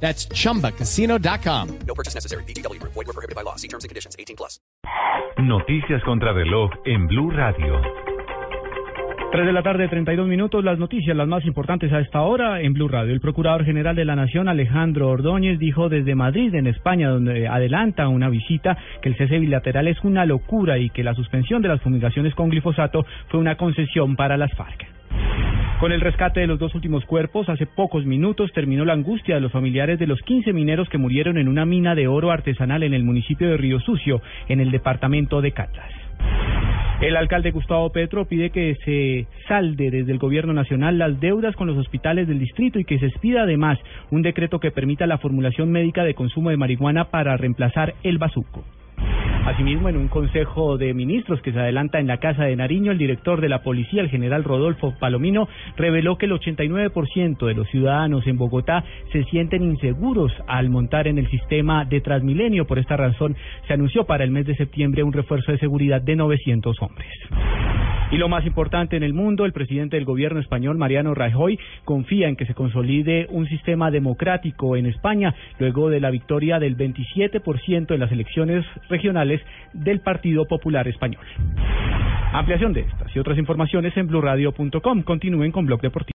That's chumbacasino.com. No purchase necessary. BGW. Void were prohibited by law. See terms and conditions. 18 plus. Noticias contra reloj en Blue Radio. 3 de la tarde, 32 minutos. Las noticias, las más importantes a esta hora en Blue Radio. El Procurador General de la Nación, Alejandro Ordóñez, dijo desde Madrid, en España, donde adelanta una visita, que el cese bilateral es una locura y que la suspensión de las fumigaciones con glifosato fue una concesión para las FARC. Con el rescate de los dos últimos cuerpos, hace pocos minutos terminó la angustia de los familiares de los 15 mineros que murieron en una mina de oro artesanal en el municipio de Río Sucio, en el departamento de Catlas. El alcalde Gustavo Petro pide que se salde desde el gobierno nacional las deudas con los hospitales del distrito y que se expida además un decreto que permita la formulación médica de consumo de marihuana para reemplazar el bazuco. Asimismo, en un consejo de ministros que se adelanta en la Casa de Nariño, el director de la policía, el general Rodolfo Palomino, reveló que el 89% de los ciudadanos en Bogotá se sienten inseguros al montar en el sistema de Transmilenio. Por esta razón, se anunció para el mes de septiembre un refuerzo de seguridad de 900 hombres. Y lo más importante en el mundo, el presidente del gobierno español, Mariano Rajoy, confía en que se consolide un sistema democrático en España luego de la victoria del 27% en las elecciones regionales del Partido Popular Español. Ampliación de estas y otras informaciones en blurradio.com. Continúen con Blog Deportivo.